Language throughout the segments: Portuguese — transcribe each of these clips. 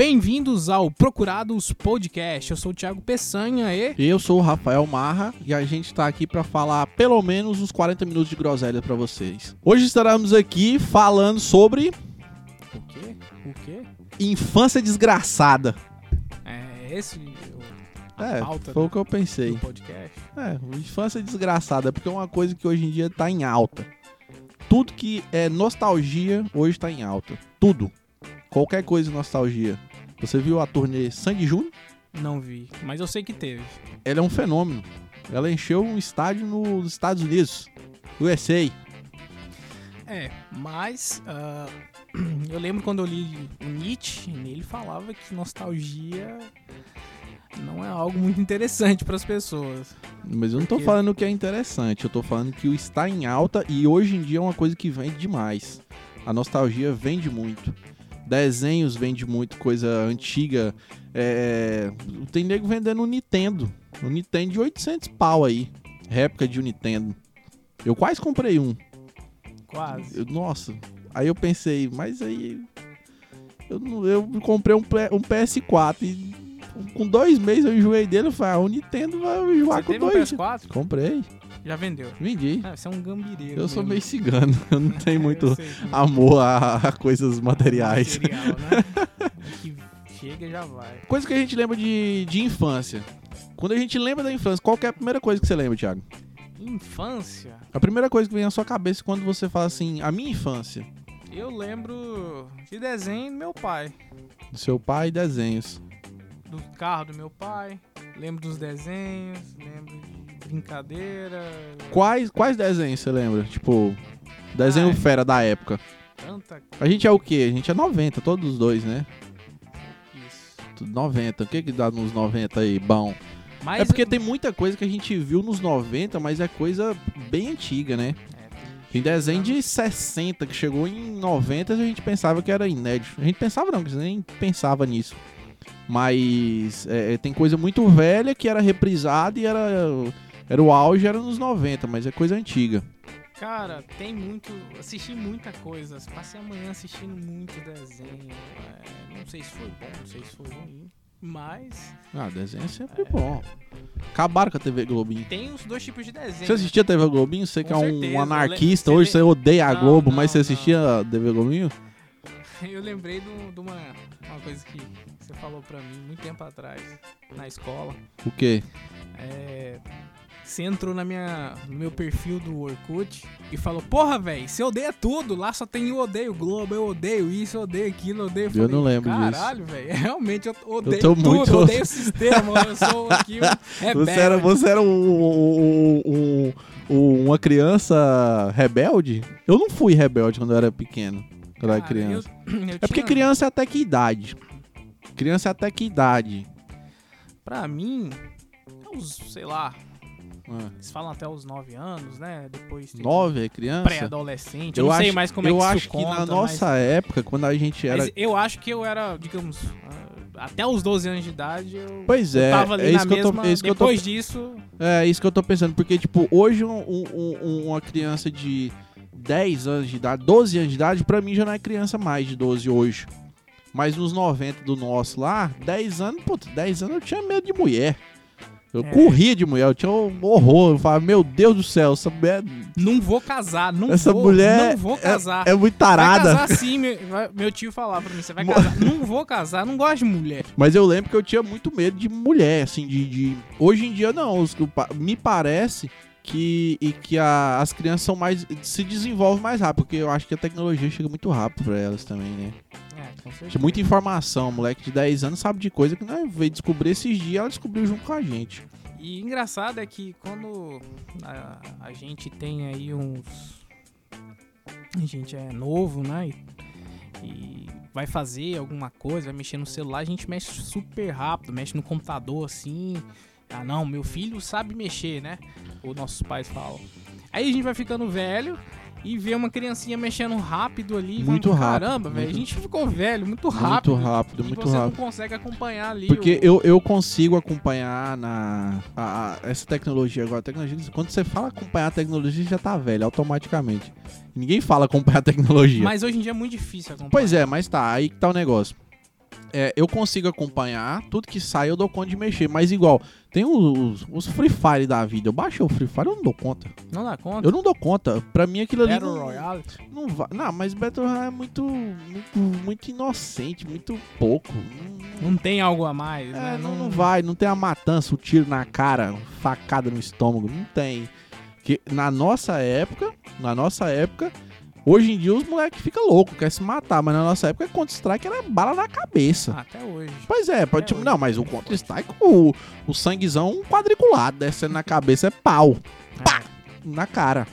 Bem-vindos ao Procurados Podcast. Eu sou o Thiago Peçanha e. Eu sou o Rafael Marra e a gente tá aqui pra falar pelo menos uns 40 minutos de groselha pra vocês. Hoje estaremos aqui falando sobre O quê? O quê? infância desgraçada. É esse a É, pauta foi o que eu pensei. podcast? É, infância desgraçada, porque é uma coisa que hoje em dia tá em alta. Tudo que é nostalgia hoje tá em alta. Tudo. Qualquer coisa de nostalgia. Você viu a turnê Sandy Júnior? Não vi, mas eu sei que teve. Ela é um fenômeno. Ela encheu um estádio nos Estados Unidos, USA. É, mas ah, eu lembro quando eu li o Nietzsche, ele falava que nostalgia não é algo muito interessante para as pessoas. Mas eu não tô Porque- falando que é interessante, eu tô falando que o está em alta e hoje em dia é uma coisa que vende demais. A nostalgia vende muito. Desenhos vende muito, coisa antiga. É... Tem nego vendendo um Nintendo. Um Nintendo de 800 pau aí. Réplica de um Nintendo. Eu quase comprei um. Quase. Eu- nossa. Aí eu pensei, mas aí. Eu, eu comprei um, um PS4 e com dois meses eu enjoei dele. Eu falei, ah, o Nintendo vai enjoar Você com teve um dois. PS4? Comprei, Já vendeu. vendi. Ah, você é um gambireiro. Eu sou meio cigano, eu não tenho É, muito sei amor a, a coisas materiais. Material, né? que chega e já vai. Coisa que a gente lembra de, de infância. Quando a gente lembra da infância, qual que é a primeira coisa que você lembra, Thiago? Infância, A primeira coisa que vem na sua cabeça quando você fala assim, a minha infância, eu lembro de desenho do meu pai. do seu pai e desenhos. Do carro do meu pai. Lembro dos desenhos, lembro de brincadeira. Quais, quais desenhos você lembra? Tipo, desenho Ai. fera da época. Tanta A gente é o quê? A gente é 90, todos os dois, né? isso. Tudo 90. O que que dá nos 90 aí, bom? Mas é porque tem muita coisa que a gente viu nos 90, mas é coisa bem antiga, né? É, Tem desenho de 60 que chegou em 90 e a gente pensava que era inédito. A gente pensava não, que você nem pensava nisso. Mas é, tem coisa muito velha que era reprisada e era, era o auge, era nos 90, mas é coisa antiga. Cara, tem muito. Assisti muita coisa. Passei a manhã assistindo muito desenho. É, não sei se foi bom, não sei se foi ruim. Mas Ah, desenho é sempre bom. Acabaram com a TV Globinho. tem os dois tipos de desenho. Você assistia a TV Globinho? Você que é um anarquista, hoje você odeia a Não, Globo, não, mas você não. assistia a TV Globinho? Eu lembrei de uma, uma coisa que você falou pra mim muito tempo atrás, na escola. O quê? É, você entrou na minha, no meu perfil do Orkut e falou: Porra, velho, você odeia tudo. Lá só tem eu odeio Globo, eu odeio isso, eu odeio aquilo, eu odeio. Eu não lembro disso. Caralho, velho, realmente eu odeio tô tudo, muito- eu odeio o sistema. eu sou aqui rebelde. Você era, você era um, um- um- um- uma criança rebelde? Eu não fui rebelde quando eu era pequeno, quando eu era Cara, criança. eu- eu É porque tinha- criança é até que idade? Criança é até que idade? Pra mim, é uns, sei lá, Ah, eles falam até os 9 anos, né? Depois tem Nove é criança? pré-adolescente. Eu, não sei mais como eu é que acho isso que conta, na mas- nossa época, quando a gente era. Mas eu acho que eu era, digamos, ah, até os 12 anos de idade, eu, Pois eu é, tava ali é na isso que eu tô- mesma... é isso que eu tô- Depois disso, É isso que eu tô pensando, porque, tipo, hoje um- um- um- uma criança de 10 anos de idade, 12 anos de idade, pra mim já não é criança mais de 12 hoje. Mas nos 90 do nosso lá, 10 anos, puta, 10 anos eu tinha medo de mulher. Eu É. corria de mulher, eu tinha um horror. Eu falava, meu Deus do céu, essa mulher, não vou casar, não essa vou, mulher não vou é- casar. é, muito Vai tarada. casar sim, meu, vai- meu tio falava pra mim, você vai casar. não vou casar, não gosto de mulher. Mas eu lembro que eu tinha muito medo de mulher, assim, de. de- Hoje em dia não. Me parece que, e que a- as crianças são mais. se desenvolvem mais rápido, porque eu acho que a tecnologia chega muito rápido pra elas também, né? Com certeza. Tinha muita informação. Moleque de 10 anos sabe de coisa que nós veio descobrir esses dias, ela descobriu junto com a gente. E engraçado é que quando a, a gente tem aí uns. A gente é novo, né? E, e vai fazer alguma coisa, vai mexer no celular, a gente mexe super rápido, mexe no computador assim. Ah, não, meu filho sabe mexer, né? Os nossos pais falam. Aí a gente vai ficando velho e ver uma criancinha mexendo rápido ali. Muito vamos, rápido, Caramba, velho, a gente ficou velho, muito rápido. Muito rápido, e muito você rápido. não consegue acompanhar ali. Porque o- eu, eu consigo acompanhar na a- a- essa tecnologia agora. Tecnologia, quando você fala acompanhar a tecnologia, já tá velho automaticamente. Ninguém fala acompanhar a tecnologia. Mas hoje em dia é muito difícil acompanhar. Pois é, mas tá, aí que tá o negócio. É, eu consigo acompanhar, tudo que sai eu dou conta de mexer, mas igual, tem os, os Free Fire da vida. Eu baixei o Free Fire, eu não dou conta. Não dá conta. Eu não dou conta. Pra mim aquilo ali. Battle não- Royale. Não, vai. Não, mas Battle Royale é muito, muito, muito inocente, muito pouco. Não, Não tem algo a mais, é, né? não, não vai, não tem a matança, o tiro na cara, facada no estômago, não tem. Que na nossa época, na nossa época, hoje em dia os moleques ficam loucos, querem se matar, mas na nossa época Counter-Strike era bala na cabeça. Ah, Até hoje. Pois é, pode, É, tipo, hoje. não, mas o Counter-Strike, o, o sanguezão quadriculado, descendo na cabeça é pau, Pá! na cara.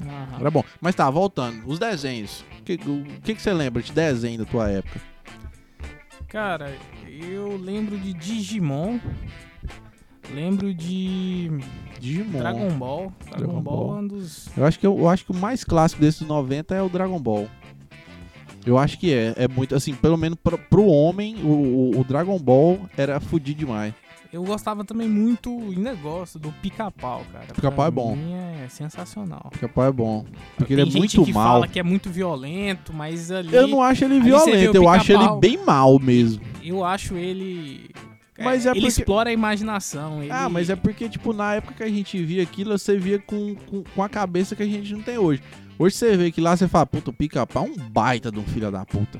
Aham. Era bom. Mas tá, voltando. Os desenhos. O que, o que, que você lembra de desenho da tua época? Cara, eu lembro de Digimon. Lembro de Digimon. Dragon Ball. Dragon, Dragon Ball Ball. é um dos. Eu acho que eu, eu acho que o mais clássico desses 90 é o Dragon Ball. Eu acho que é. É muito, assim, pelo menos pro, pro homem, o, o- Dragon Ball era fudido demais. Eu gostava também muito, ainda gosto, do pica-pau, cara. Pica-pau é bom. mim é sensacional. Pica-pau é bom. Porque Tem ele é muito que mal. fala que é muito violento, mas ali Eu não acho ele violento, eu acho ele bem mal mesmo. eu acho ele. Mas é ele porque- explora a imaginação. Ele... Ah, mas é porque, tipo, na época que a gente via aquilo, você via com, com, com a cabeça que a gente não tem hoje. Hoje você vê que lá você fala, puta, o pica-pau é um baita de um filho da puta.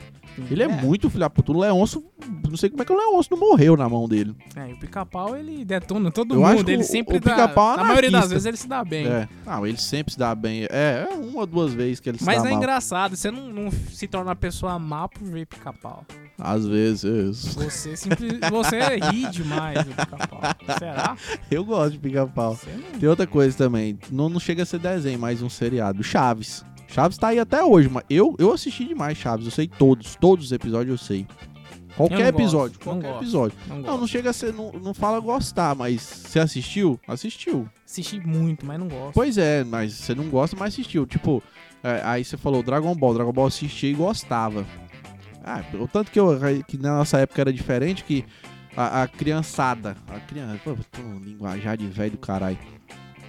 Ele é, muito filho da puta. O Leôncio, não sei como é que o Leôncio não morreu na mão dele. É, e o pica-pau ele detona todo Eu mundo. Ele o- sempre o dá. É Na maioria das vezes ele se dá bem. É. Não, ele sempre se dá bem. É, é uma ou duas vezes que ele se Mas dá é mal. engraçado, você não, não se torna uma pessoa má por ver pica-pau. Às vezes. Você simples, você ri demais do pica-pau. Será? Eu gosto de pica-pau. Não. Tem outra coisa também. Não, não chega a ser desenho, mas um seriado. Chaves. Chaves tá aí até hoje, mas eu, eu assisti demais Chaves. Eu sei todos. Todos os episódios eu sei. Qualquer gosto, episódio. qualquer gosto. episódio. Não Não, não chega a ser. Não, não fala gostar, mas você assistiu? Assistiu. Assisti muito, mas não gosto. Pois é, mas você não gosta, mas assistiu. Tipo, é, aí você falou Dragon Ball. Dragon Ball assistia e gostava. Ah, o tanto que, eu, que na nossa época era diferente que a, a criançada. A criança. Pô, um linguajar de velho do caralho.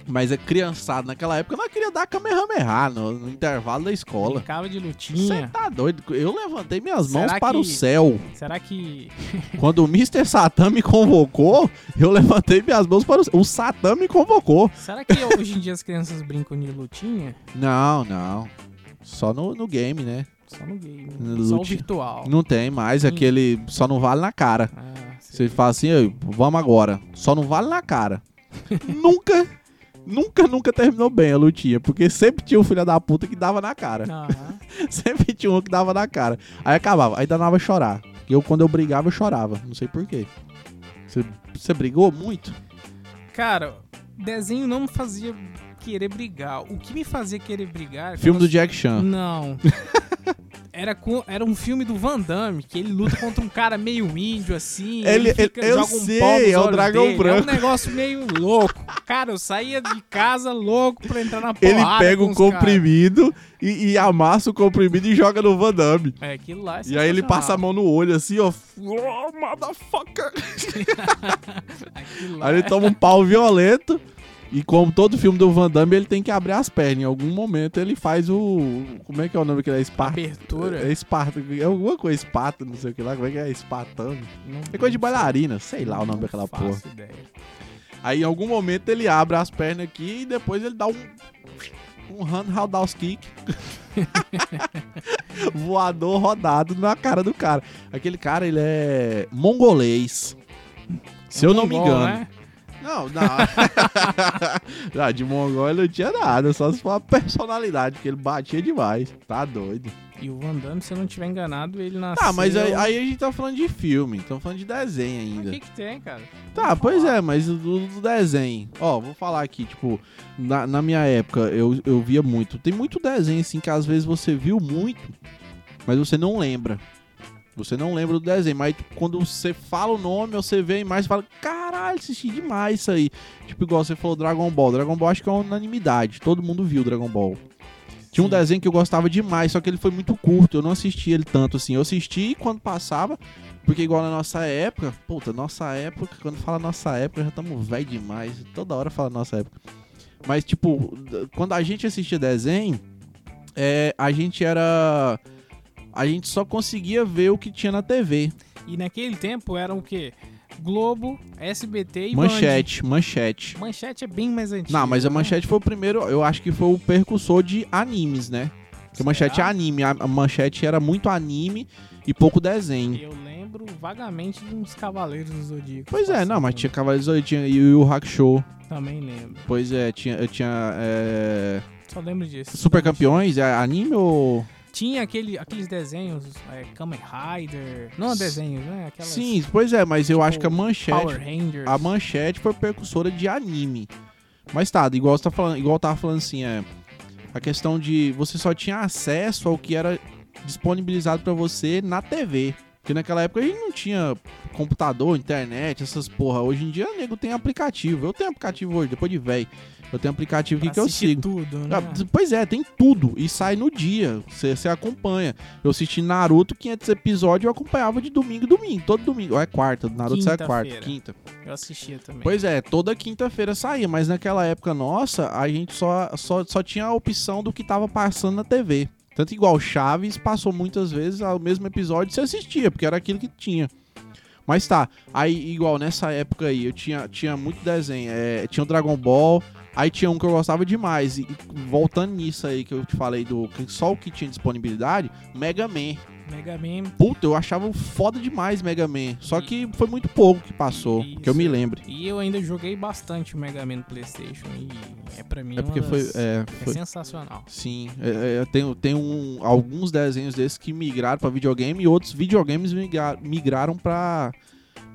Mas a criançada naquela época não queria dar Kamehameha no, no intervalo da escola. Brincava de Você lutinha. tá doido? Eu levantei minhas mãos Será para o céu. Será que. Quando o Mr. Satan me convocou, eu levantei minhas mãos para o céu. O Satan me convocou. Será que hoje em dia as crianças brincam de lutinha? Não, não. Só no, no game, né? Só no game. Só o virtual. Não tem mais. Aquele só não vale na cara. Ah, Você fala assim, "Ei, vamos agora. Só não vale na cara. nunca, nunca, nunca terminou bem a lutinha. Porque sempre tinha um filho da puta que dava na cara. Sempre tinha um que dava na cara. Aí acabava. Aí danava chorar. E eu, quando eu brigava, eu chorava. Não sei porquê. Você, você brigou muito? Cara, desenho não me fazia querer brigar. O que me fazia querer brigar. Filme do Jack Chan. Não. Era, com- era um filme do Van Damme, que ele luta contra um cara meio índio, assim. Ele- fica, eu joga um sei, é o dragão dele. branco. É um negócio meio louco. Cara, eu saía de casa louco pra entrar na Ele porrada pega o os caras. comprimido e, e amassa o comprimido e joga no Van Damme. É, aquilo lá é E aí ele passa a mão no olho assim, ó. Oh, motherfucker. Aí ele é- toma um pau violento. E como todo filme do Van Damme, ele tem que abrir as pernas. Em algum momento ele faz o. Como é que é o nome que ele é? Esparta. Abertura. É Esparta. É alguma coisa, Esparta, não sei o que lá. Como é que é? Espartano. Não- É coisa de bailarina, sei lá o nome daquela porra. ideia. Aí em algum momento ele abre as pernas aqui e depois ele dá um. Um handhouse kick. Voador rodado na cara do cara. Aquele cara, ele é mongolês. Se eu não me Mongol, engano. né? Não, não. não. De mongol ele não tinha nada, só se for uma personalidade, porque ele batia demais. Tá doido. E o Van Damme, se eu não estiver enganado, ele nasceu... Tá, mas aí, aí a gente tá falando de filme, estamos falando de desenho ainda. O que que tem, cara? Tá, Vamos pois falar. é, mas do, do desenho. Ó, vou falar aqui, tipo, na, na minha época eu, eu via muito. Tem muito desenho, assim, que às vezes você viu muito, mas você não lembra. Você não lembra do desenho, mas quando você fala o nome, você vê a imagem e fala, caralho, assisti demais isso aí. Tipo, igual você falou Dragon Ball. Dragon Ball acho que é uma unanimidade. Todo mundo viu Dragon Ball. Tinha um Sim. desenho que eu gostava demais, só que ele foi muito curto, eu não assisti ele tanto assim. Eu assisti quando passava, porque igual na nossa época, puta, nossa época, quando fala nossa época, já estamos velho demais. Toda hora fala nossa época. Mas, tipo, quando a gente assistia desenho, é, a gente era. A gente só conseguia ver o que tinha na TV. E naquele tempo era o quê? Globo, SBT e manchete, manchete. Band. Manchete é bem mais antiga. Não, mas a né? manchete foi o primeiro, eu acho que foi o percussor de animes, né? Porque manchete é anime, a manchete era muito anime e pouco desenho. Eu lembro vagamente de uns Cavaleiros do Zodíaco. Pois é, não, mas tinha Cavaleiros do Zodíaco, tinha Yu Yu Hakusho. Também lembro. Pois é, tinha, eu tinha é, Só lembro disso. Super Campeões, é anime ou... Tinha aquele, aqueles desenhos, é, Kamen Rider. Não S- desenhos, né? Aquelas Sim, pois é, mas eu tipo, acho que a manchete, Power Rangers. a manchete foi percussora de anime. Mas tá, igual você tá falando, igual eu tava falando assim, é a questão de você só tinha acesso ao que era disponibilizado pra você na TV. Porque naquela época a gente não tinha computador, internet, essas porra. Hoje em dia, nego tem aplicativo. Eu tenho aplicativo hoje, depois de velho. Eu tenho aplicativo aqui que eu sigo. tudo, né? Ah, pois é, tem tudo. E sai no dia. Você acompanha. Eu assisti Naruto, 500 episódios, eu acompanhava de domingo domingo. Todo domingo. Ou é quarta. Naruto sai quarta. Quinta. Eu assistia também. Pois é, toda quinta-feira saía. Mas naquela época nossa, a gente só, só, só tinha a opção do que tava passando na TV. Tanto igual Chaves passou muitas vezes o mesmo episódio você assistia, porque era aquilo que tinha. Mas tá, aí igual nessa época aí, eu tinha, tinha muito desenho. é, tinha o Dragon Ball, aí tinha um que eu gostava demais. E, e voltando nisso aí que eu te falei do que só o que tinha disponibilidade, Mega Man. Mega Man. Puta, eu achava foda demais Mega Man. Só que foi muito pouco que passou, que eu me Isso. lembre. E eu ainda joguei bastante o Mega Man no PlayStation. E é pra mim É porque foi. das- É, é foi sensacional. sim, é, é, eu tenho, tenho um- alguns desenhos desses que migraram pra videogame e outros videogames migra- migraram pra,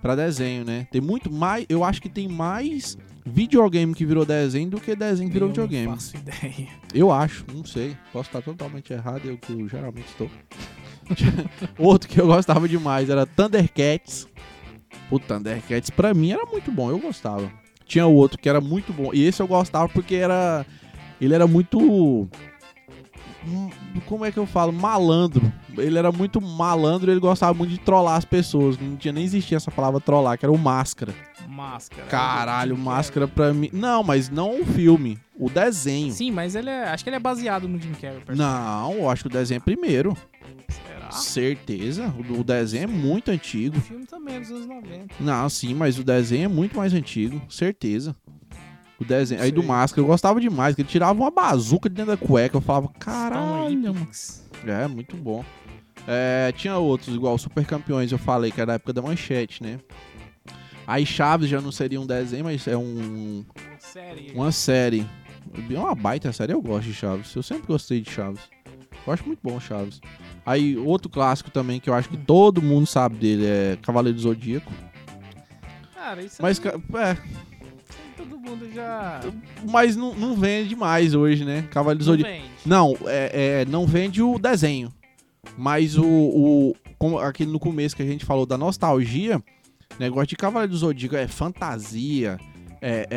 pra desenho, né? Tem muito mais. Eu acho que tem mais videogame que virou desenho do que desenho que virou Eu videogame. Não faço ideia. Eu acho, não sei. Posso estar totalmente errado, eu que eu geralmente estou. Outro que eu gostava demais era Thundercats. O Thundercats pra mim era muito bom, eu gostava. Tinha outro que era muito bom. E esse eu gostava porque era. Ele era muito. Hum, Como é que eu falo? Malandro. Ele era muito malandro ele gostava muito de trollar as pessoas. Não tinha nem existia essa palavra trollar, que era o máscara. Máscara. Caralho, máscara pra mim. Não, mas não o filme. O desenho. Sim, mas ele é. Acho que ele é baseado no Jim Carrey. Não, eu acho que o desenho é primeiro. Será? Certeza. O, o desenho é muito antigo. O filme também é dos anos 90. Não, sim, mas o desenho é muito mais antigo. Certeza. O desenho. Aí do. Máscara eu gostava demais, que ele tirava uma bazuca de dentro da cueca. Eu falava, caralho, mano. É, muito bom. É, tinha outros, igual Super Campeões, eu falei, que era da época da manchete, né? Aí Chaves já não seria um desenho, mas é um, Série. uma série. É uma baita série, eu gosto de Chaves. Eu sempre gostei de Chaves. Eu acho muito bom Chaves. Aí, outro clássico também que eu acho que todo mundo sabe dele é Cavaleiro do Zodíaco. Cara, isso Mas, aí, ca- é, aí todo mundo já. mas não, não vende mais hoje, né? Cavaleiro do Não Zodíaco. vende. Não, é, é, não vende o desenho. Mas o, o. Como aquele no começo que a gente falou da nostalgia, negócio de Cavaleiro do Zodíaco é fantasia, é,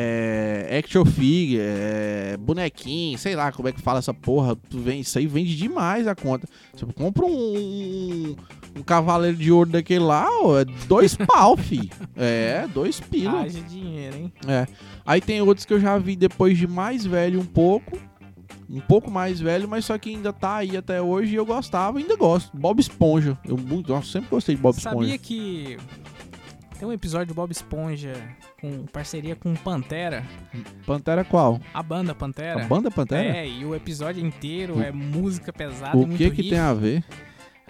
é action figure, é bonequinho, sei lá como é que fala essa porra. Tu vem, isso aí vende demais a conta. Você compra um, um, um Cavaleiro de Ouro daquele lá, ó, é dois pau, fi. É, dois pila. Haja dinheiro, hein? É. Aí tem outros que eu já vi depois de mais velho um pouco. Um pouco mais velho, mas só que ainda tá aí até hoje e eu gostava, ainda gosto. Bob Esponja. Eu muito, nossa, sempre gostei de Bob Sabia Esponja. que tem um episódio do Bob Esponja com parceria com Pantera, Pantera qual? a banda Pantera. A banda Pantera? É, e o episódio inteiro O- é música pesada, o muito que que tem a ver?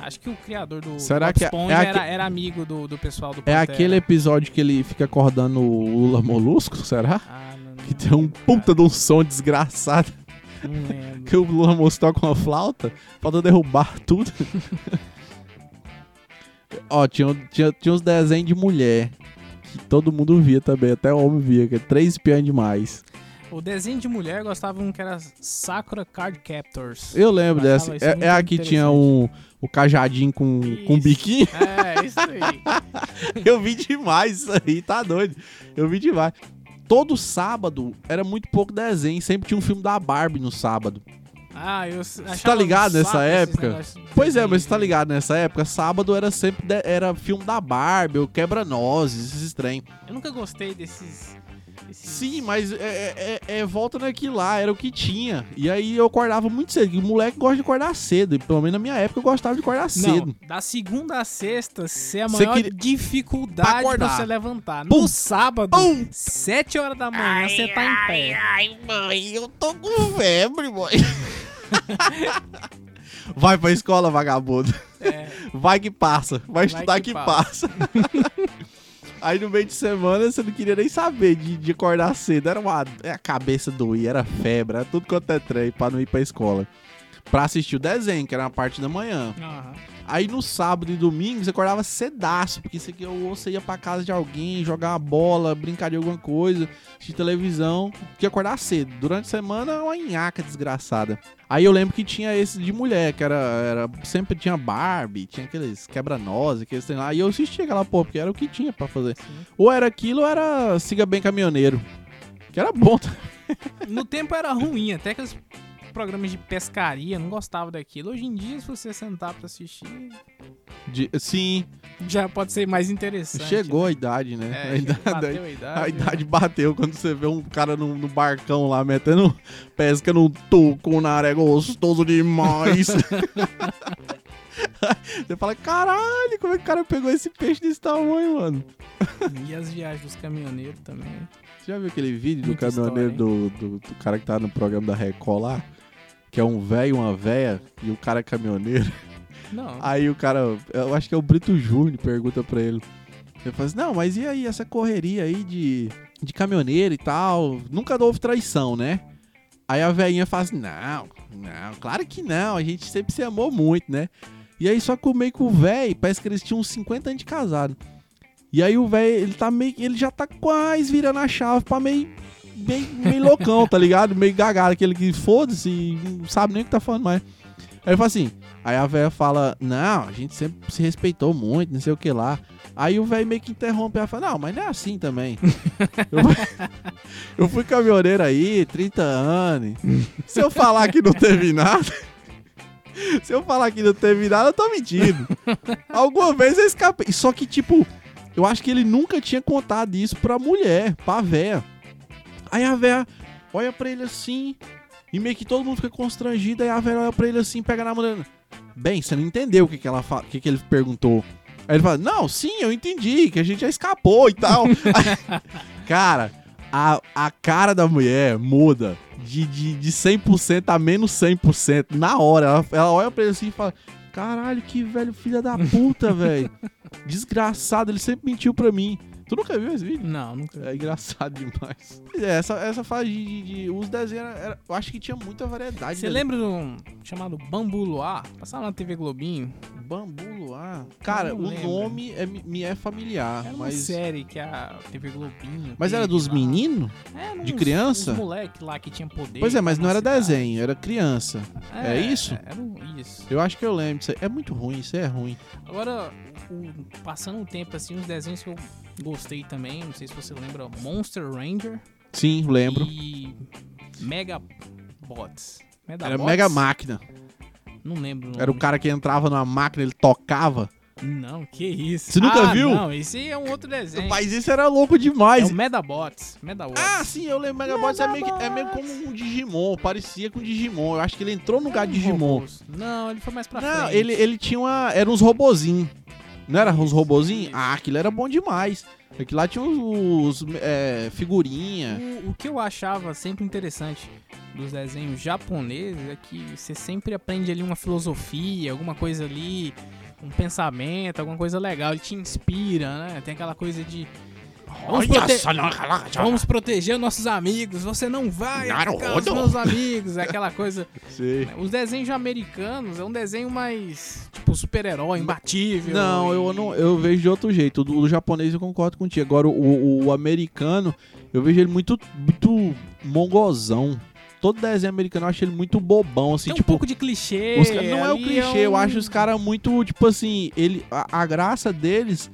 Acho que o criador do, Será Bob que é- Esponja é era, aque- era amigo do, do pessoal do É Pantera. aquele episódio que ele fica acordando o Lula Molusco, será? Ah, não, não, Que tem um puta de um som desgraçado. Que o Lula Molusco toca uma flauta, falta derrubar tudo. Ó, tinha, tinha, tinha uns desenhos de mulher. Que todo mundo via também, até o homem via, que é três espiãs demais. O desenho de mulher gostava um que era Sakura Card Captors. Eu lembro Eu dessa. É, é a que tinha um, o cajadinho com, com biquinho. É, isso aí. Eu vi demais isso aí, tá doido. Eu vi demais. Todo sábado era muito pouco desenho, sempre tinha um filme da Barbie no sábado. Ah, eu achava tá ligado nessa época? Pois é, mas você tá ligado, nessa época, sábado era sempre de- era filme da Barbie, o Quebra-Nozes, esses trem. Eu nunca gostei desses. Sim, mas é, é- é- volta naquilo lá, era o que tinha. E aí eu acordava muito cedo, e o moleque gosta de acordar cedo, e pelo menos na minha época eu gostava de acordar cedo. Não, da segunda a sexta, ser a Você maior queria- dificuldade Pra pra você levantar. Pum. No sábado, Pum. sete horas da manhã, você tá em pé. Ai, mãe, eu tô com febre, mãe. Vai pra escola, vagabundo. É, Vai que passa. Vai, Vai estudar que que, passa. Aí no meio de semana você não queria nem saber de, de acordar cedo. Era uma. é, A cabeça doía, era febre, era tudo quanto é trem pra não ir pra escola. Pra assistir o desenho, que era na parte da manhã. aham. Aí no sábado e domingo você acordava cedaço, porque isso aqui ou você ia pra casa de alguém, jogar uma bola, brincar de alguma coisa, assistir televisão, que acordar cedo. Durante a semana, uma nhaca desgraçada. Aí eu lembro que tinha esse de mulher, que era, era sempre tinha Barbie, tinha aqueles quebra-nozes, aqueles trem lá. E eu assistia aquela porra, porque era o que tinha pra fazer. Sim. Ou era aquilo ou era Siga Bem Caminhoneiro. Que era bom. No tempo era ruim, até aqueles programas de pescaria, não gostava daquilo. Hoje em dia, se você sentar pra assistir, De- sim, já pode ser mais interessante. chegou a idade, né? né? a É, idade, bateu a idade. A idade bateu quando você vê um cara no, no barcão lá metendo pesca no tuco na área, é gostoso demais. você fala, caralho, como é que o cara pegou esse peixe desse tamanho, mano? E as viagens dos caminhoneiros também. Você já viu aquele vídeo do Muita caminhoneiro do, do, do cara que tá no programa da Record lá? Que é um velho e uma véia, e o cara é caminhoneiro. Não. Aí o cara, eu acho que é o Brito Júnior, pergunta pra ele. Ele fala assim, não, mas e aí, essa correria aí de, de caminhoneiro e tal? Nunca houve traição, né? Aí a velhinha fala assim, não, não, claro que não, a gente sempre se amou muito, né? E aí só que o meio que o velho, parece que eles tinham uns 50 anos de casado. E aí o velho, ele tá meio, ele já tá quase virando a chave pra meio, meio, meio loucão, tá ligado? Meio gagado, aquele que foda-se, não sabe nem o que tá falando mais. Aí ele fala assim, aí a velha fala, não, a gente sempre se respeitou muito, não sei o que lá. Aí o velho meio que interrompe, ela fala, não, mas não é assim também. eu, fui- eu fui caminhoneiro aí, 30 anos. Se eu falar que não teve nada, se eu falar que não teve nada, eu tô mentindo. Alguma vez eu escapei. Só que, tipo, eu acho que ele nunca tinha contado isso pra mulher, pra véia. Aí a véia olha pra ele assim, e meio que todo mundo fica constrangido, aí a véia olha pra ele assim, pega na mulher. Bem, você não entendeu o que, que, ela fa... o que, que ele perguntou. Aí ele fala, não, sim, eu entendi, que a gente já escapou e tal. Aí, cara, a, a cara da mulher muda de, de, de 100% a menos 100% na hora. Ela, ela olha pra ele assim e fala, caralho, que velho filha da puta, velho. Desgraçado, ele sempre mentiu pra mim. Tu nunca viu esse vídeo? Não, nunca. É engraçado demais. Pois é, essa, essa fase de, de, de- os desenhos, era, era- eu acho que tinha muita variedade. Você lembra de um chamado Bambu Luar? Passava na TV Globinho. Bambu Luar. Cara, o lembro. nome é- me é familiar, Era uma mas... série que a TV Globinho. Mas era dos meninos? Era de uns- criança? Uns moleque lá que tinha poder. Pois é, mas não era cidade. desenho, era criança. É isso? Era um- isso. Eu acho que eu lembro disso aí. É muito ruim, isso é ruim. Agora, o- passando um tempo assim, os desenhos que eu gostei também, não sei se você lembra, Monster Ranger Sim, lembro. e Megabots. Era Medabots? Mega Máquina. Não lembro. Era o cara que entrava numa máquina, ele tocava. Não, que isso. Você nunca Ah, viu? Não, esse é um outro desenho. Mas isso era louco É demais. o Medabots. Medabots. Ah, sim, eu lembro. Megabots é meio, é meio como um Digimon, parecia com Digimon. Eu acho que ele entrou no lugar de Digimon. robôs. Não, ele foi mais pra Não, frente. ele, ele tinha uma. Era uns robozinhos. Não era uns robozinhos? Ah, aquilo era bom demais. Aquilo lá tinha os. os, é, figurinha. O, o que eu achava sempre interessante dos desenhos japoneses é que você sempre aprende ali uma filosofia, alguma coisa ali, um pensamento, alguma coisa legal. Ele te inspira, né? Tem aquela coisa de. Vamos, prote- vamos proteger nossos amigos, você não vai atacar os meus amigos, é aquela coisa. Sei. Os desenhos americanos é um desenho mais tipo super-herói, imbatível. Não, eu e- não, eu vejo de outro jeito. O, japonês eu concordo contigo. Agora, o, o- americano, eu vejo ele muito, muito mongozão. Todo desenho americano eu acho ele muito bobão, assim, Tem um tipo. pouco de clichê. os não é o clichê, eu um- acho os caras muito, tipo assim, ele, a, a graça deles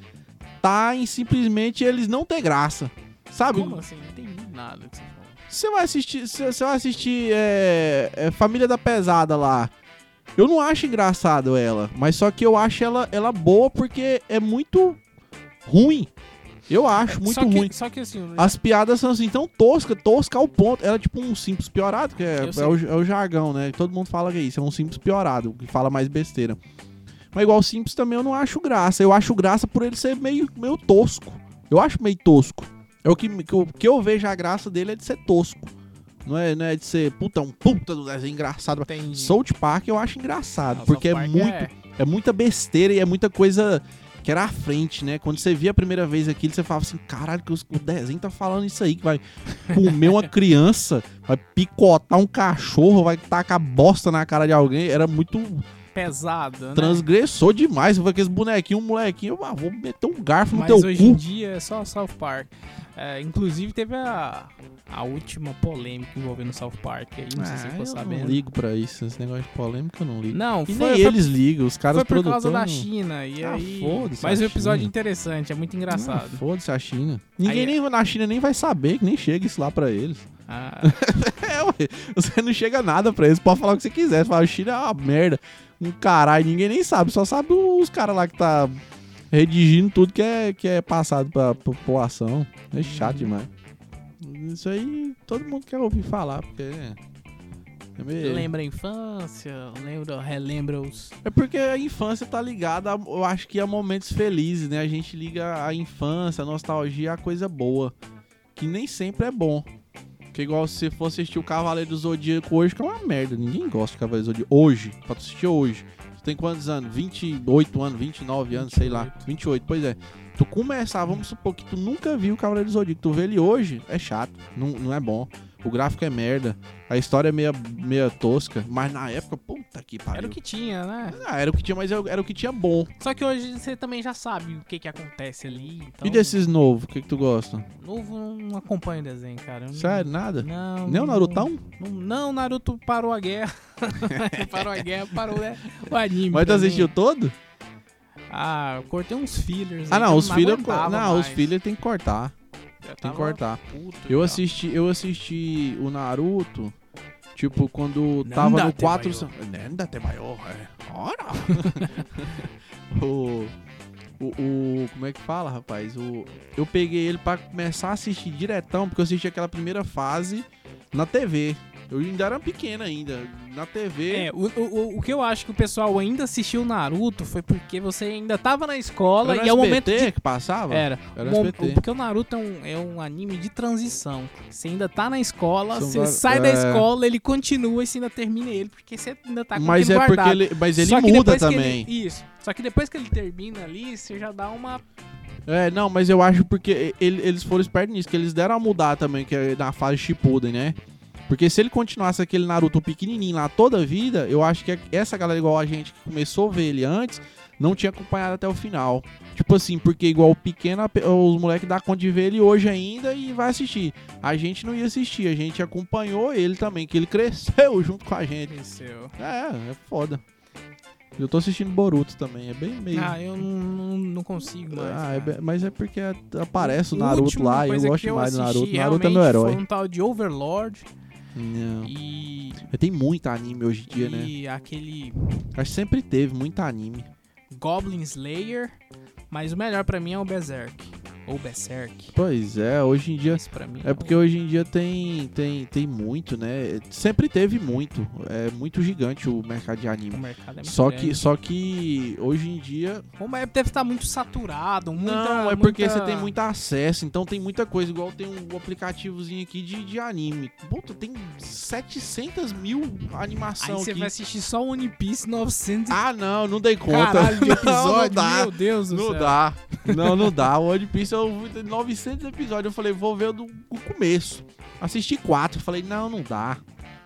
tá em simplesmente eles não ter graça. Sabe? Como assim? Não entendi nada que você. Você vai assistir, você vai assistir é, é, Família da Pesada lá. Eu não acho engraçado ela, mas só que eu acho ela, ela boa porque é muito ruim. Eu acho muito só que, ruim. Só que assim, As piadas são assim, tão tosca, tosca ao ponto. Ela é tipo um simples piorado, que é, é o, é o jargão, né? Todo mundo fala que é isso, é um simples piorado, que fala mais besteira. Mas igual o simples também eu não acho graça. Eu acho graça por ele ser meio, meio tosco. Eu acho meio tosco. É o que, que, eu, que eu vejo a graça dele é de ser tosco. Não é, não é de ser puta, um puta do desenho engraçado. South Park eu acho engraçado, Ah, porque é Park muito é muita besteira e é muita coisa que era à frente, né? Quando você via a primeira vez aquilo, você falava assim, caralho, que o desenho tá falando isso aí, que vai comer uma criança, vai picotar um cachorro, vai tacar bosta na cara de alguém. Era muito pesado, né? transgressor demais. Foi aqueles bonequinhos, um molequinho, eu ah, vou meter um garfo no Mas teu hoje em cu. dia é só South Park. É, inclusive teve a, a última polêmica envolvendo South Park aí, não sei se Ah, ficou eu sabendo. não ligo pra isso, esse negócio de polêmica eu não ligo. Não, E foi, nem foi, eles ligam, os caras foi por causa da China. E Ah, aí. Mas o episódio China. interessante, é muito engraçado. Ah, Foda-se a China. Ninguém Aí- nem na China nem vai saber, que nem chega isso lá pra eles. Ah, É, ué. Você não chega nada pra eles. Pode falar o que você quiser. Você fala, China é uma merda. Um caralho. Ninguém nem sabe. Só sabe os caras lá que tá redigindo tudo que é, que é passado pra população. É chato demais. Isso aí todo mundo quer ouvir falar, porque é. É, meio- lembra a infância, lembra, relembra os. é porque a infância tá ligada, a- eu acho que a momentos felizes, né? A gente liga a infância, a nostalgia a coisa boa. Que nem sempre é bom. Porque igual se você for assistir o Cavaleiro do Zodíaco hoje, que é uma merda. Ninguém gosta do Cavaleiro do Zodíaco. Hoje, pra tu assistir hoje. Tu tem quantos anos? 28 anos, 29 anos, sei lá. 28. 28, pois é. Tu começar, vamos supor que tu nunca viu o Cavaleiro do Zodíaco. Tu vê ele hoje, é chato. Não, não é bom. O gráfico é merda. A história é meia, meia tosca. Mas na época, puta que pariu. Era o que tinha, né? Ah, era o que tinha, mas era o que tinha bom. Só que hoje você também já sabe o que que acontece ali. Então, E desses novos, o que, que tu gosta? Novo não acompanho o desenho, cara. Eu não- Sério, nada? Não. Nem o não- Narutão? Não, não, Naruto parou a guerra. parou a guerra, parou né, o anime. Mas tu assistiu todo? Ah, eu cortei uns fillers. Ah, não, os aguentava Não, os filhos tem que cortar. Tem que cortar. Eu assisti, eu assisti o Naruto, tipo, quando tava no Nandate 4. maior. Nandate maior, é. Ora! o, o, o- Como é que fala, rapaz? O, eu peguei ele pra começar a assistir diretão, porque eu assisti aquela primeira fase na TV. Eu ainda era pequeno ainda. Na TV. É, o, o, o que eu acho que o pessoal ainda assistiu Naruto foi porque você ainda tava na escola Era e é o momento de... que passava? Era. Era SBT. Porque o Naruto é um, é um anime de transição. Você ainda tá na escola, São você va- sai da é. escola, ele continua e você ainda termina ele, porque você ainda tá com Mas é porque guardado. ele, mas ele Só muda também. ele- isso. Só que depois que ele termina ali, você já dá uma. É, não, mas eu acho porque ele- eles foram espertos nisso, que eles deram a mudar também, que é na fase Shippuden, né? Porque se ele continuasse aquele Naruto pequenininho lá toda a vida, eu acho que essa galera igual a gente que começou a ver ele antes, não tinha acompanhado até o final. Tipo assim, porque igual o pequeno, os moleques dá conta de ver ele hoje ainda e vai assistir. A gente não ia assistir, a gente acompanhou ele também, que ele cresceu junto com a gente. Cresceu. É, é foda. Eu tô assistindo Boruto também, é bem meio... Ah, eu não, não, consigo mais. Ah, é mas é porque aparece o A Naruto lá e eu gosto mais do Naruto. Naruto é meu herói. Foi um tal de Overlord Não. e. Tem muito anime hoje em dia, né? e aquele Acho que sempre teve muito anime. Goblin Slayer. Mas o melhor pra mim é o Berserk. Ou Berserk. Pois é, hoje em dia. Esse pra mim É porque hoje em dia tem, tem, tem muito, né? Sempre teve muito. É muito gigante o mercado de o anime. mercado é muito Só grande. que, só que hoje em dia. O Mas deve estar muito saturado. Muita, não, é porque muita- você tem muito acesso. Então tem muita coisa. Igual tem um aplicativozinho aqui de, de anime. Puta, tem 700 mil Aí animação você aqui. vai assistir só One Piece 900 Ah, não, não dei conta. caralho de Não, episódio. não dá. Meu Deus do Não céu. dá. Não, não dá. O One Piece eu vi 900 episódios. Eu falei, vou ver o do o começo. Assisti quatro. Falei, não, não dá.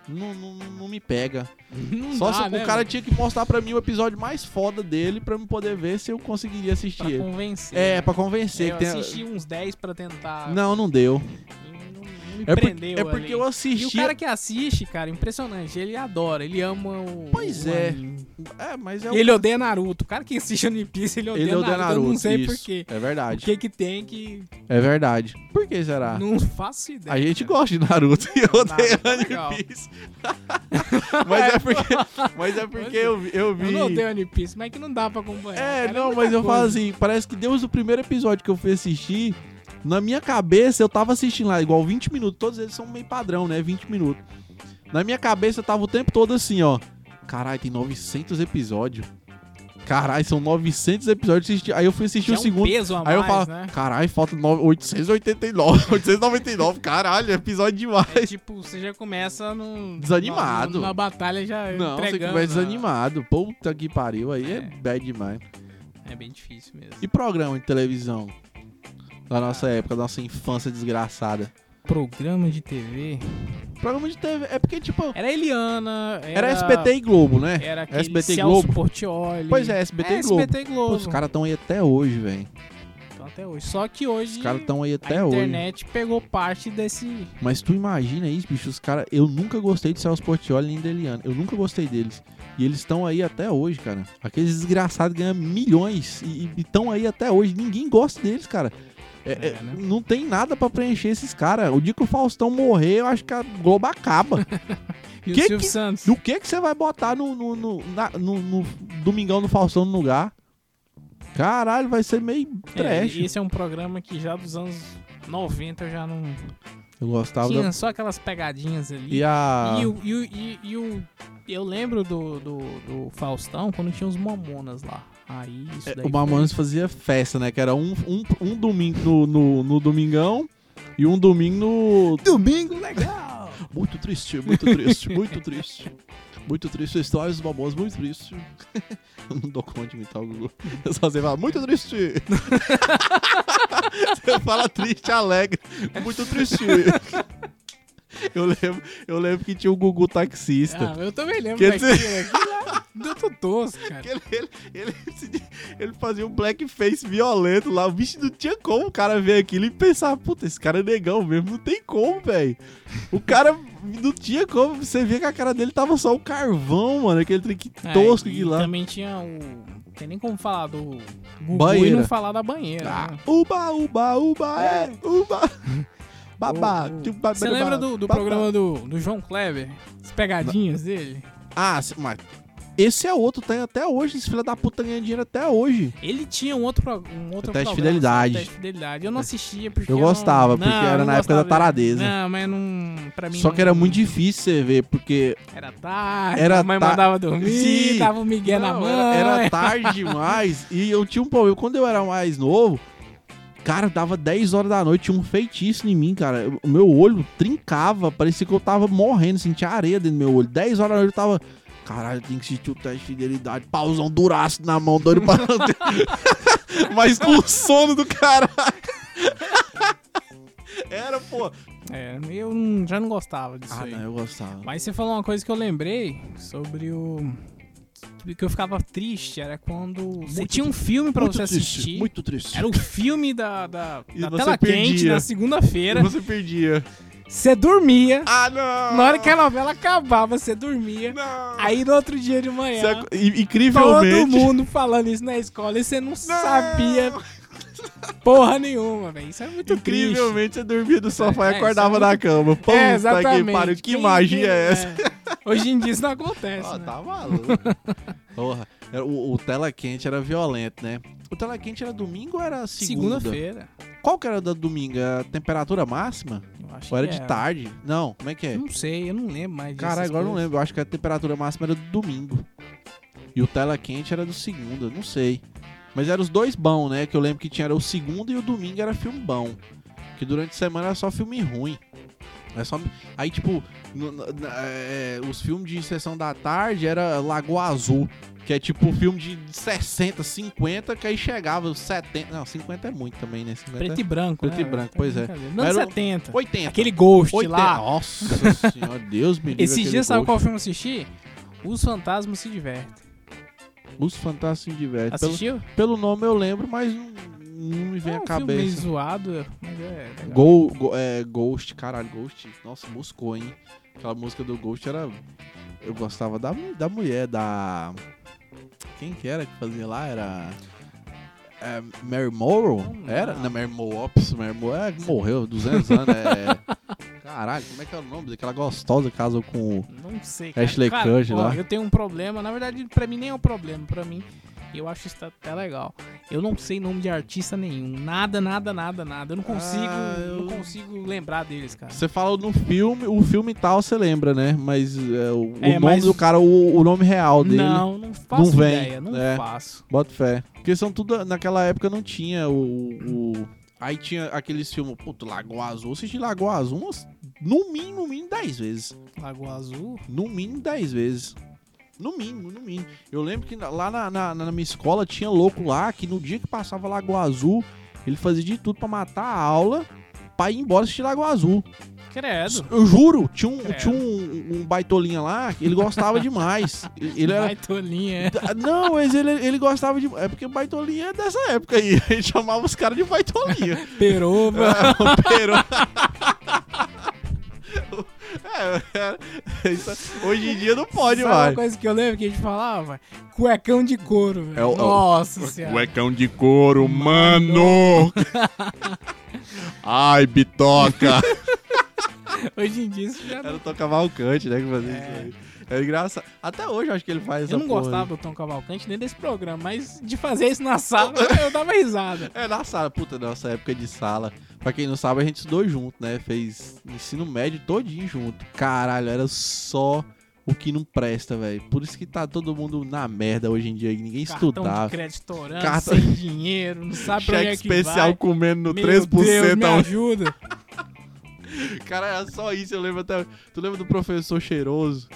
Não, não, não me pega. Não Só dá, se né, o cara velho? tinha que mostrar pra mim o episódio mais foda dele pra eu poder ver se eu conseguiria assistir Pra convencer. É, pra convencer. Eu que tem- assisti uns 10 pra tentar. Não, não deu. Me É, por- prendeu é porque ali. eu E o assisti. cara que assiste, cara, impressionante. Ele adora, ele ama o. Pois o é. É, mas é E ele odeia Naruto. O cara que assiste One Piece, ele odeia, Ele odeia Naruto. Eu Naruto. não sei isso. porquê. É O verdade. que que tem que. É verdade. Por que será? Não faço ideia. A gente cara. gosta de Naruto e eu odeio Naruto é One legal. Piece. mas é porque, mas é porque eu, vi- eu vi. Eu não odeio One Piece, mas é que não dá pra acompanhar. É, cara, não, mas eu coisa. falo assim, parece que Deus, o primeiro episódio que eu fui assistir, na minha cabeça eu tava assistindo lá, igual 20 minutos, todos eles são meio padrão, né? 20 minutos. Na minha cabeça eu tava o tempo todo assim, ó. Caralho, tem 900 episódios. Caralho, são 900 episódios. Aí eu fui assistir é o um segundo. peso a Aí eu mais, falo, né? caralho, falta no- 889, 899, caralho, episódio demais. É tipo, você já começa no. Desanimado. Na, na batalha já. Não, você começa né? desanimado. Puta que pariu, aí é, É. bad demais. É bem difícil mesmo. E programa de televisão? Da nossa época, da nossa infância desgraçada. Programa de TV. Programa de TV, é porque, tipo, Era Eliana. Era, era SBT e Globo, né? Era aquele SBT Celso Globo. Portioli. Pois é, SBT é, e Globo. SBT Globo. Pô, os caras tão aí até hoje, velho. Então, até hoje. Só que hoje. Os caras tão aí até a hoje. internet pegou parte desse. Mas tu imagina isso, bicho, os caras... Eu nunca gostei de Celso Portioli nem de Eliana. Eu nunca gostei deles. E eles estão aí até hoje, cara. Aqueles desgraçados ganham milhões e estão aí até hoje. Ninguém gosta deles, cara. É, É, é, né? Não tem nada pra preencher esses caras. O dia que o Faustão morrer, eu acho que a Globo acaba. E Que o Silvio que- Santos. Do que que você vai botar no, no, no, na- no- no Domingão do Faustão no lugar? Caralho, vai ser meio É, trash. esse é um programa que já dos anos 90 eu já não. eu gostava Tinha da... só aquelas pegadinhas ali. E a... E o, e o- e- e o- eu lembro do, do, do Faustão quando tinha os Mamonas lá. Aí isso É, daí. o Mamonas fazia festa, né? Que era um, um, um domingo no, no, no Domingão e um domingo no... Domingo legal! Muito triste, muito triste, muito triste. Muito triste a história dos Mamonas, muito triste. Eu não dou conta de imitar o Google. Eu só sei falar, muito triste. Você fala triste, alegre. Muito triste. Eu lembro, eu lembro que tinha o Gugu taxista. Ah, eu também lembro Quer daquilo. Aquilo lá, muito tosco, cara. Que Ele, ele, ele, ele fazia um blackface violento lá. O bicho não tinha como o cara ver aquilo e pensar, puta, esse cara é negão mesmo. Não tem como, velho. O cara não tinha como. Você via que a cara dele tava só o carvão, mano. Aquele que É, tosco e de lá. também tinha o. Não tem nem como falar do Gugu e Banheira. não falar da banheira. Ah, né? uba, uba, uba, é, uba. Babá. O- tchu, babá, Você lembra do, do programa do, do João Kleber? As pegadinhas dele? Ah, mas esse é outro, tem até hoje. Esse filho da puta ganha dinheiro até hoje. Ele tinha um outro, pro- um outro Teste de programa, fidelidade. Teste de fidelidade. Eu não assistia porque Eu não- gostava, porque não, era na época da taradeza. Não, mas não. Pra mim. Só não- que era muito difícil você ver, porque Era tarde, Era a mãe ta- mandava dormir, Sim. dava o Miguel na Não, mão. era, era tarde demais. e eu tinha um problema. Quando eu era mais novo, cara, dava 10 horas da noite, tinha um feitiço em mim, cara. O meu olho trincava, parecia que eu tava morrendo, sentia areia dentro do meu olho. 10 horas da noite eu tava. Caralho, tem que assistir o teste de fidelidade. Pauzão duraço na mão, doido pra. Mas com sono do caralho. Era, pô. É, eu já não gostava disso Ah, aí. não, eu gostava. Mas você falou uma coisa que eu lembrei sobre o. Que eu ficava triste, era quando. você Muito tinha um filme pra muito você triste, assistir. muito triste. Era o filme da, da, da você tela quente na segunda-feira. Você perdia. Você dormia. Ah, não! Na hora que a novela acabava, você dormia. Não! Aí no outro dia de manhã, Você ac- i- todo incrivelmente. mundo falando isso na escola e você não, sabia porra nenhuma, velho. Isso é muito triste. Incrivelmente você dormia do sofá É, e acordava isso é na cama. Puta É, que exatamente. pariu, que Quem- magia é essa? É. Hoje em dia isso não acontece, Ó, né? tá maluco. Porra, era- o, o tela quente era violento, né? O tela quente era domingo ou era segunda? Segunda-feira. Qual que era da domingo? A temperatura máxima? eu acho Ou era que de tarde? Não, como é que é? Não sei, eu não lembro mais disso. Cara, agora eu não lembro. Eu acho que a temperatura máxima era do domingo. E o tela quente era do segunda, não sei. Mas eram os dois bons, né? Que eu lembro que tinha era o segundo e o domingo era filme bom. Que durante a semana era só filme ruim. É só... Aí, tipo, no- na- na- é, os filmes de sessão da tarde era Lagoa Azul. Que é tipo um filme de 60, 50, que aí chegava os 70. Não, 50 é muito também, né? 50 Preto e branco, Preto né? e branco, Tá pois é. Anos era o- 70. 80. Aquele Ghost 80. lá. Nossa senhora, Deus me livre. Esses dias, sabe qual filme eu assisti? Os Fantasmas se Divertem. Os Fantasmas se divertem. Pelo, Assistiu? pelo nome eu lembro, mas não, não me vem é a um filme meio cabeça. zoado, mas é legal. Go, Go- é, Ghost, caralho, Ghost. Nossa, buscou, hein? Aquela música do Ghost era. Eu gostava da, da mulher, da. Quem que era que fazia lá? Era. É, Mary Morrow? Não, Era? não. Mary Morrow. Ops, Mary Morrow é, morreu, 200 anos. É... Caralho, como é que é o nome daquela gostosa que casou com o. Não sei, cara. Ashley cara, lá. Eu tenho um problema, na verdade, pra mim nem é um problema, pra mim, eu acho isso até legal. Eu não sei nome de artista nenhum, nada, nada, nada, nada. Eu não consigo, Ah, eu- não consigo lembrar deles, cara. Você fala no filme, o filme tal você lembra, né? Mas é, o, É, o nome mas- do cara, o, o nome real dele. Não, não faço não vem, ideia, não é. faço. Bota fé. Porque são tudo. Naquela época não tinha o. o- aí tinha aqueles filmes, puto, Lagoa Azul. Eu assisti Lagoa Azul umas, no mínimo, no mínimo 10 vezes. Lagoa Azul. No mínimo 10 vezes. No mínimo, no mínimo. Eu lembro que lá na, na- na minha escola tinha louco lá que no dia que passava Lagoa Azul, ele fazia de tudo pra matar a aula pra ir embora assistir Lagoa Azul. Credo. Eu juro, tinha um, Credo. tinha um, um baitolinha lá, que ele gostava demais. Ele era, Baitolinha. Ah, Não, mas ele, ele gostava de. É porque Baitolinha é dessa época aí. A gente chamava os caras de Baitolinha. Peroba. É. É, é, isso- hoje em dia não pode Sabe uma coisa que eu lembro que a gente falava? Cuecão de couro, velho. É o- é o- Nossa senhora. Cuecão de couro, mano! Ai, bitoca! Hoje em dia isso já Era o Tom Cavalcante, né? Que fazia É. isso aí. É engraçado. Até hoje eu acho que ele faz essa Eu não porra gostava do Tom Cavalcante nem desse programa, mas de fazer isso na sala eu dava risada. É, na sala. Puta, nossa época de sala. Pra quem não sabe, a gente estudou junto, né? Fez ensino médio todinho junto. Caralho, era só o que não presta, velho. Por isso que tá todo mundo na merda hoje em dia. Ninguém Cartão de estudava. crédito estourando, Cartão- sem dinheiro, não sabe pra onde é que especial vai. comendo no Meu 3% Deus, me ajuda. Cara, era só isso. Eu lembro até. Tu lembra do professor cheiroso?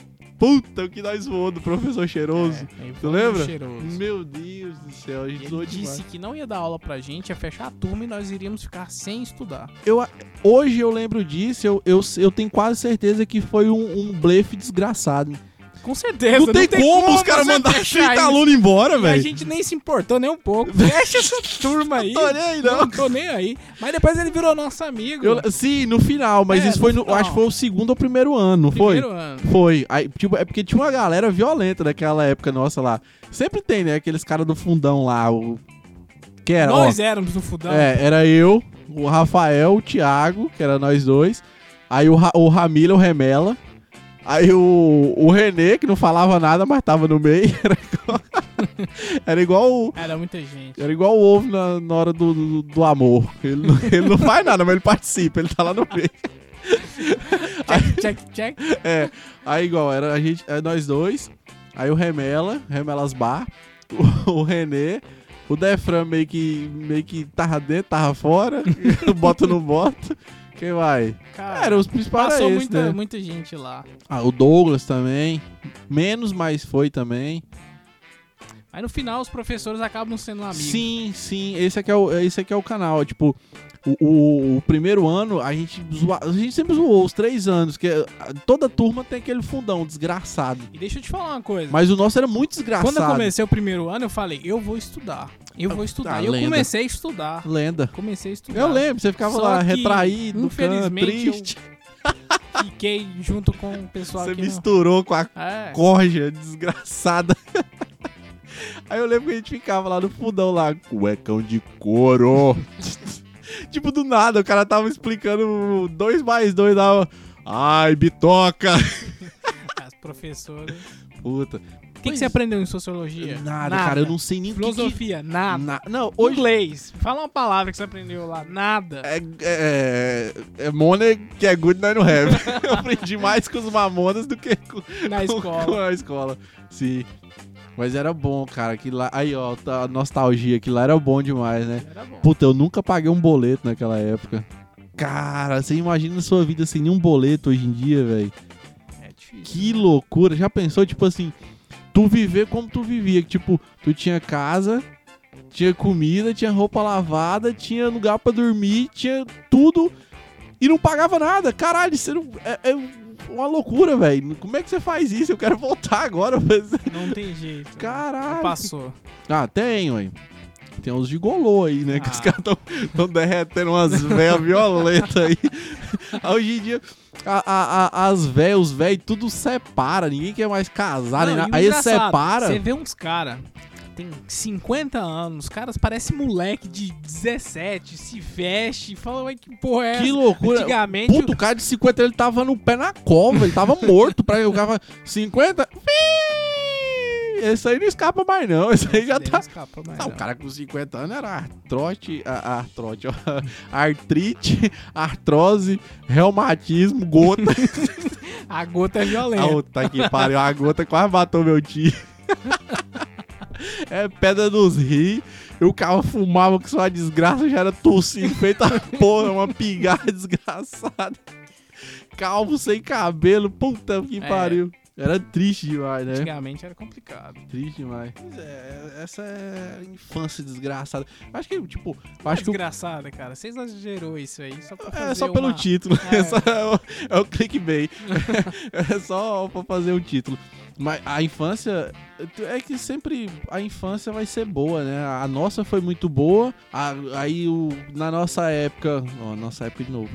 Puta, o que nós voou do professor cheiroso. É, Tu lembra? Cheiroso. Meu Deus do céu, a gente Ele disse demais. que não ia dar aula pra gente, ia fechar a turma e nós iríamos ficar sem estudar. Eu, hoje eu lembro disso, eu, eu, eu tenho quase certeza que foi um, um blefe desgraçado. Com certeza. Não, tem, como, os caras mandarem fechar 30 isso. alunos embora, E a velho. gente nem se importou nem um pouco. Fecha essa turma aí. Tô nem aí, não. Não tô nem aí. Mas depois ele virou nosso amigo. Eu- sim, no final, mas É, isso no foi no, acho que foi o segundo ou primeiro ano, não Primeiro foi? ano. Foi. Aí, tipo, é porque tinha uma galera violenta naquela época nossa lá. Sempre tem, né? Aqueles caras do fundão lá, o que era, ó, Nós éramos no Fudão. É, era eu, o Rafael, o Thiago, que era nós dois. Aí o, Ra o Ramila, o Remela. Aí o, o Renê, que não falava nada, mas tava no meio. Era igual, era igual o. Era muita gente. Era igual o ovo na, na hora do, do, do amor. Ele, não- ele não faz nada, mas ele participa, ele tá lá no meio. Check, check. É, aí igual, era a gente, é nós dois. Aí o Remela, Remelas Bar, o, o Renê, o Defran meio que, meio que tava dentro, tava fora, bota no bota. Quem vai? Cara, Era os principais passou era esse, muita, né? muita gente lá. Ah, o Douglas também. Menos, mas foi também. Aí no final os professores acabam sendo amigos. Sim, sim, esse aqui é o, esse aqui é o canal. é, Tipo, o, o- o primeiro ano a gente, zoa- a gente sempre zoou os três anos, que é- toda turma tem aquele fundão desgraçado. E deixa eu te falar uma coisa. Mas o nosso era muito desgraçado. Quando eu comecei o primeiro ano, eu falei, eu vou estudar. Eu vou estudar. Ah, eu lenda. comecei a estudar. Lenda. Comecei a estudar. Eu lembro, você ficava Só lá que, retraído, no canto, infelizmente, eu- triste. Fiquei junto com o pessoal Você misturou com a. É. corja desgraçada. Aí eu lembro que a gente ficava lá no fundão lá, cuecão de couro. tipo, do nada, o cara tava explicando dois mais dois, dava. Ai, bitoca! As professoras. Puta. O que, que você aprendeu em sociologia? Nada, cara, eu não sei nem o que. Filosofia, nada. Na- Não, hoje... Inglês. Fala uma palavra que você aprendeu lá. Nada. É, é, é money que é good, nós não have. eu aprendi mais com os mamonas do que com, Na com- escola. com a escola. Sim. Mas era bom, cara. Que lá, aí, ó, tá a nostalgia. Que lá era bom demais, né? Bom. Puta, eu nunca paguei um boleto naquela época. Cara, você imagina a sua vida sem nenhum boleto hoje em dia, velho. É difícil. Que loucura. Já pensou, tipo assim, tu viver como tu vivia? que, Tipo, tu tinha casa, tinha comida, tinha roupa lavada, tinha lugar pra dormir, tinha tudo e não pagava nada. Caralho, isso não- é, é uma loucura, velho. Como é que você faz isso? Eu quero voltar agora. Mas... Não tem jeito. Caralho. Passou. Ah, tem, ué. Tem uns gigolô aí, né? Que os Ah. caras estão derretendo umas velhas violentas aí. Hoje em dia, a- a- a- as velhas, os velhos, tudo separa. Ninguém quer mais casar. nem Não, nada. e o Aí separa. Você vê uns caras, tem 50 anos, os caras parecem moleque de 17, se veste, fala, ué, que porra é Que essa? loucura. Antigamente, Puto, o cara de 50 ele tava no pé na cova, ele tava morto. Pra o cara 50. Fii! Esse aí não escapa mais, não. Esse aí já Deus tá. escapa mais Não, o cara com 50 anos era artrote, a- artrote, ó, artrite, artrose, reumatismo, gota. A gota é violenta. outra que pariu, a gota quase matou meu tio. É pedra nos rios. E o cara fumava que só uma desgraça, já era tossindo, feita porra, uma pigarra desgraçada. Calvo sem cabelo, puta que É. pariu. Era triste demais, né? Antigamente era complicado. Triste demais. Pois é, essa é a infância desgraçada. Acho que, tipo, Acho acho que o Desgraçada, cara. Você exagerou isso aí só pra É fazer só pelo uma- título. É. É, só, é, o, é o clickbait. é só pra fazer o título. Mas a infância. É que sempre a infância vai ser boa, né? A nossa foi muito boa. a- aí o, na nossa época. Ó, nossa época de novo.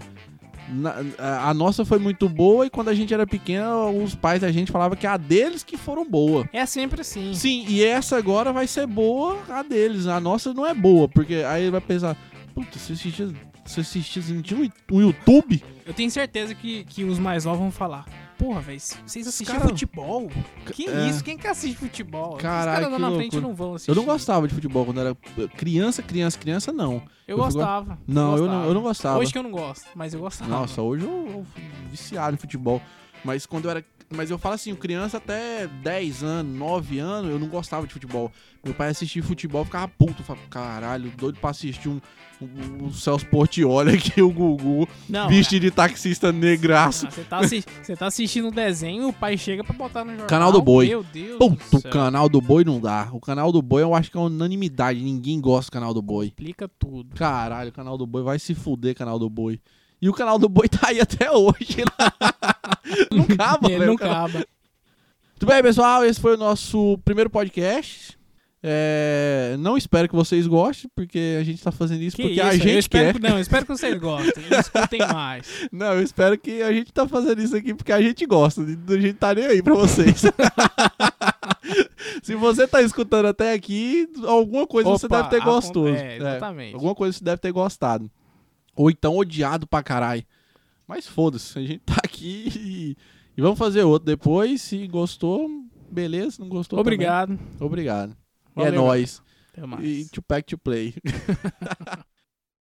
Na- a, nossa foi muito boa e quando a gente era pequena, os pais da gente falavam que a deles que foram boa. É sempre assim. Sim, e essa agora vai ser boa a deles. A nossa não é boa, porque aí vai pensar, puta, você assistia, você assistia, você assistia o YouTube? Eu tenho certeza que, que os mais novos vão falar. Porra, velho, vocês assistem cara- futebol? Que É. isso? Quem que assiste futebol? Caralho, os caras lá na frente não vão assistir. Eu não gostava de futebol quando era criança, criança, criança, não. Eu Eu gostava. Não, eu não, gostava. eu não gostava. Hoje que eu não gosto, mas eu gostava. Nossa, hoje eu, eu fui viciado em futebol. Mas quando eu era. Mas eu falo assim, criança até 10 anos, 9 anos, eu não gostava de futebol. Meu pai assistia futebol, ficava puto. Falava, caralho, doido pra assistir um, um, um Celso Portioli aqui, o Gugu, Não, vestido de taxista negraço. Ah, Você tá, assi- tá assistindo o desenho o pai chega pra botar no jornal. Canal do Boi. Meu Deus do o canal do boi não dá. O canal do boi eu acho que é unanimidade. Ninguém gosta do canal do boi. Explica tudo. Caralho, o canal do boi vai se fuder, canal do boi. E o canal do boi tá aí até hoje. não acaba, Ele velho. não acaba. Muito bem, pessoal. Esse foi o nosso primeiro podcast. É, Não espero que vocês gostem, porque a gente tá fazendo isso Que porque isso? a eu gente espero quer. que, não, eu espero que vocês gostem. escutem mais. Não, eu espero que a gente tá fazendo isso aqui porque a gente gosta. A gente tá nem aí pra vocês. Se você tá escutando até aqui, alguma coisa você Opa, deve ter gostoso. É, exatamente. alguma coisa você deve ter gostado. Ou então odiado pra caralho. Mas foda-se, a gente tá aqui e, e vamos fazer outro depois. Se gostou, beleza. Se não gostou, também. Obrigado. Obrigado. E é Valeu, nóis. Até mais. E to pack to play.